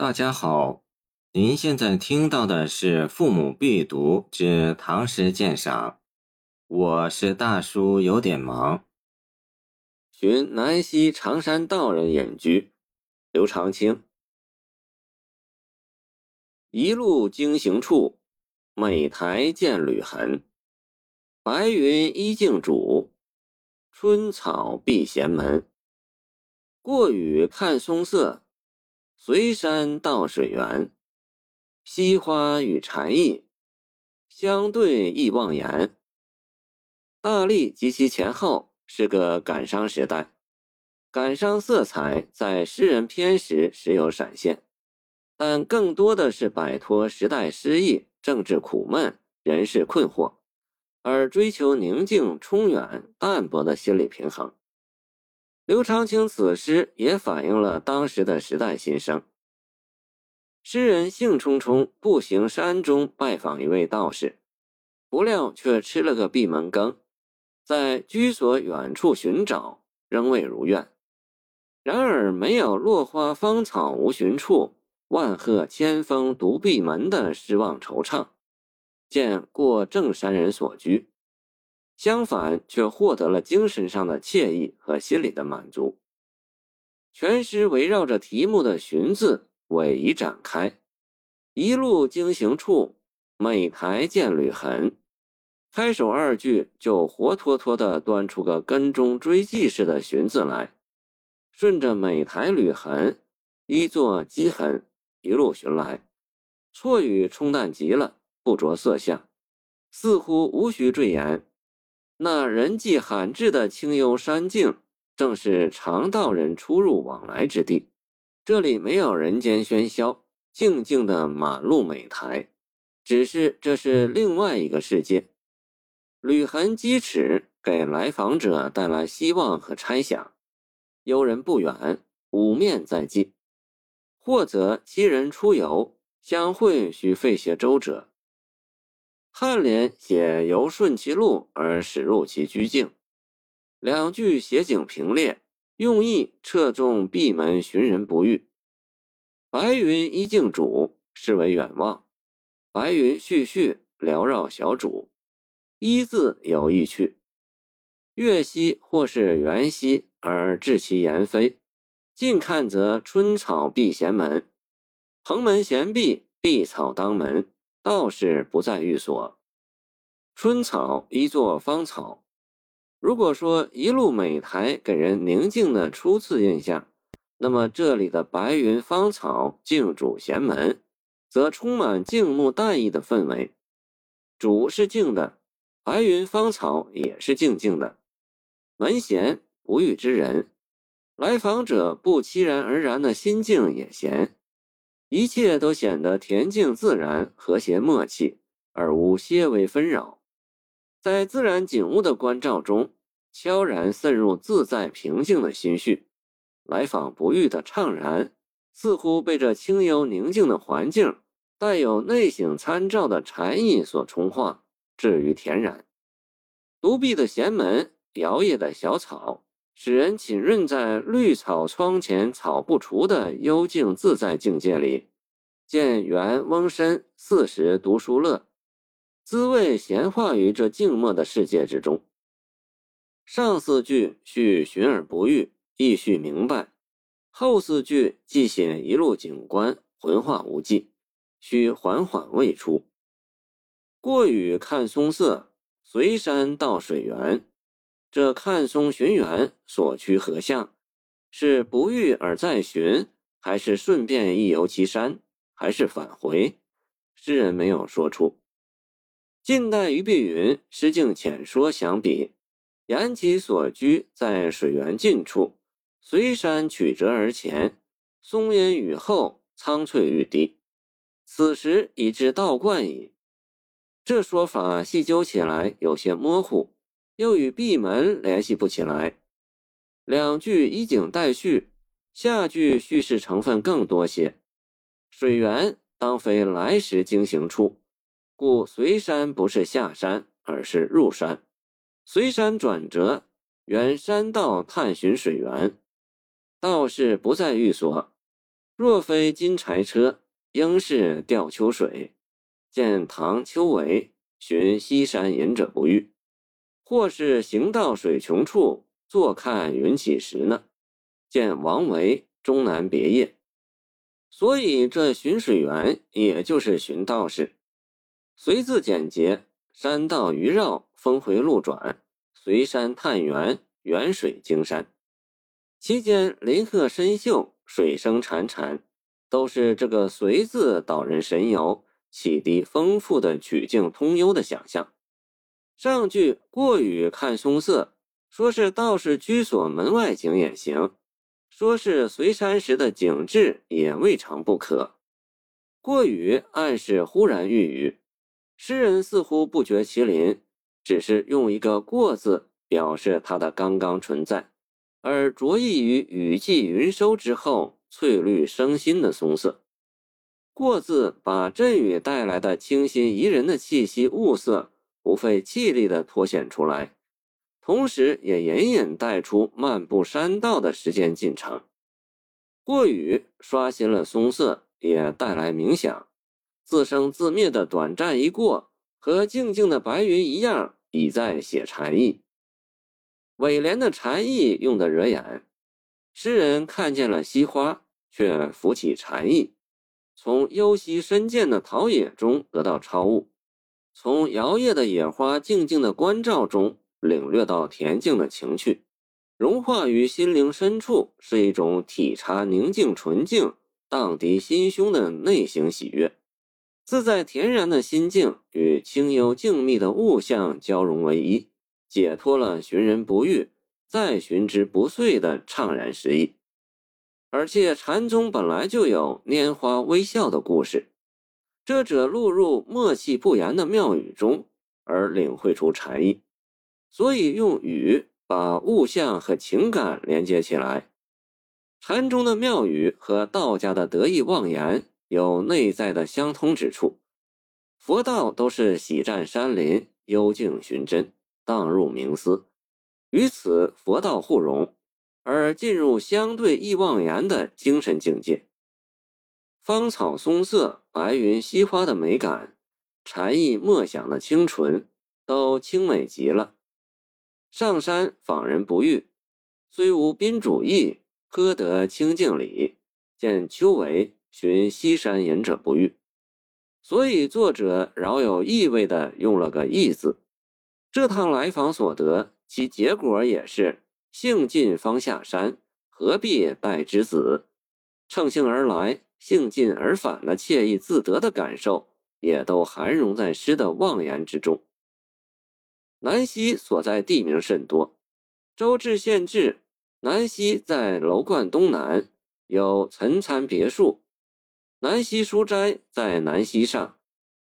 大家好，您现在听到的是《父母必读之唐诗鉴赏》，我是大叔，有点忙。寻南溪长山道人隐居，刘长卿。一路经行处，每台见履痕。白云依镜主，春草闭闲门。过雨看松色。随山到水源，西花与禅意相对亦忘言。大历及其前后是个感伤时代，感伤色彩在诗人篇时时有闪现，但更多的是摆脱时代失意、政治苦闷、人事困惑，而追求宁静、充远、淡泊的心理平衡。刘长卿此诗也反映了当时的时代心声。诗人兴冲冲步行山中拜访一位道士，不料却吃了个闭门羹，在居所远处寻找，仍未如愿。然而没有落花芳草无寻处，万壑千峰独闭门的失望惆怅，见过正山人所居。相反，却获得了精神上的惬意和心理的满足。全诗围绕着题目的“寻”字尾移展开，一路经行处，每台见履痕。开首二句就活脱脱地端出个跟踪追迹似的“寻”字来，顺着每台履痕，一作迹痕，一路寻来。错语冲淡极了，不着色相，似乎无需赘言。那人迹罕至的清幽山径，正是常道人出入往来之地。这里没有人间喧嚣，静静的马路美台，只是这是另外一个世界。旅痕积尺，给来访者带来希望和猜想。游人不远，五面在即。或则七人出游，相会需费些周折。颔联写由顺其路而驶入其居境，两句写景平列，用意侧重闭门寻人不遇。白云依镜主，是为远望；白云絮絮缭绕小主，依字有意趣。月兮或是圆兮而至其言非，近看则春草闭闲门，蓬门闲闭，碧草当门。道士不在寓所，春草一作芳草。如果说一路美台给人宁静的初次印象，那么这里的白云芳草静主闲门，则充满静穆淡逸的氛围。主是静的，白云芳草也是静静的。门闲不遇之人，来访者不期然而然的心境也闲。一切都显得恬静自然、和谐默契，而无些微纷扰。在自然景物的关照中，悄然渗入自在平静的心绪。来访不遇的怅然，似乎被这清幽宁静的环境、带有内省参照的禅意所冲化，至于恬然。独闭的闲门，摇曳的小草。使人浸润在绿草窗前草不除的幽静自在境界里，见元翁身四时读书乐，滋味闲化于这静默的世界之中。上四句叙寻而不遇，意绪明白；后四句既写一路景观，浑化无际，需缓缓未出。过雨看松色，随山到水源。这看松寻源所趋何向？是不遇而再寻，还是顺便一游其山，还是返回？诗人没有说出。近代于碧云诗境浅说相比，言其所居在水源近处，随山曲折而前，松阴雨后，苍翠欲滴。此时已至道观矣。这说法细究起来有些模糊。又与闭门联系不起来，两句以景代叙，下句叙事成分更多些。水源当非来时经行处，故随山不是下山，而是入山。随山转折，原山道探寻水源。道士不在寓所，若非金柴车，应是吊秋水。见唐秋为寻西山隐者不遇，或是行到水穷处，坐看云起时呢？见王维终南别业。所以这巡水员也就是寻道士，随字简洁，山道迂绕，峰回路转，随山探源，远水经山。期间林壑深秀，水声潺潺，都是这个“随”字导人神游，启迪丰富的曲径通幽的想象。上句“过雨看松色”，说是道士居所门外景也行；说是随山时的景致也未尝不可。过雨暗示忽然遇雨，诗人似乎不觉其邻，只是用一个“过”字表示它的刚刚存在。而着意于雨霁云收之后翠绿生新的松色，过字把阵雨带来的清新宜人的气息物色不费气力地脱显出来，同时也隐隐带出漫步山道的时间进程。过雨刷新了松色，也带来冥想，自生自灭的短暂一过，和静静的白云一样，已在写禅意。尾联的禅意用得惹眼，诗人看见了西花，却浮起禅意，从幽溪深涧的陶冶中得到超悟，从摇曳的野花静静的关照中领略到恬静的情趣，融化于心灵深处，是一种体察宁静纯净、荡涤心胸的内省喜悦，自在恬然的心境与清幽静谧的物象交融为一。解脱了寻人不遇，再寻之不遂的怅然失意。而且禅宗本来就有拈花微笑的故事，这者落入默契不言的妙语中，而领会出禅意，所以用语把物象和情感连接起来。禅中的妙语和道家的得意妄言有内在的相通之处，佛道都是喜占山林，幽静寻真。荡入冥思，与此佛道互融，而进入相对意妄言的精神境界。芳草松色、白云溪花的美感，禅意默想的清纯，都清美极了。上山访人不遇，虽无宾主意，颇得清净理。见秋为寻西山隐者不遇，所以作者饶有意味的用了个“意”字。这趟来访所得，其结果也是兴尽方下山，何必拜之子？乘兴而来，兴尽而返的惬意自得的感受，也都含融在诗的妄言之中。南溪所在地名甚多，周至县志，南溪在楼观东南，有岑参别墅；南溪书斋在南溪上，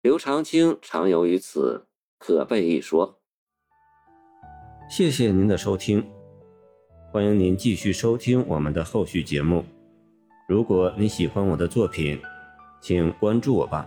刘长卿常游于此，可备一说。谢谢您的收听，欢迎您继续收听我们的后续节目。如果你喜欢我的作品，请关注我吧。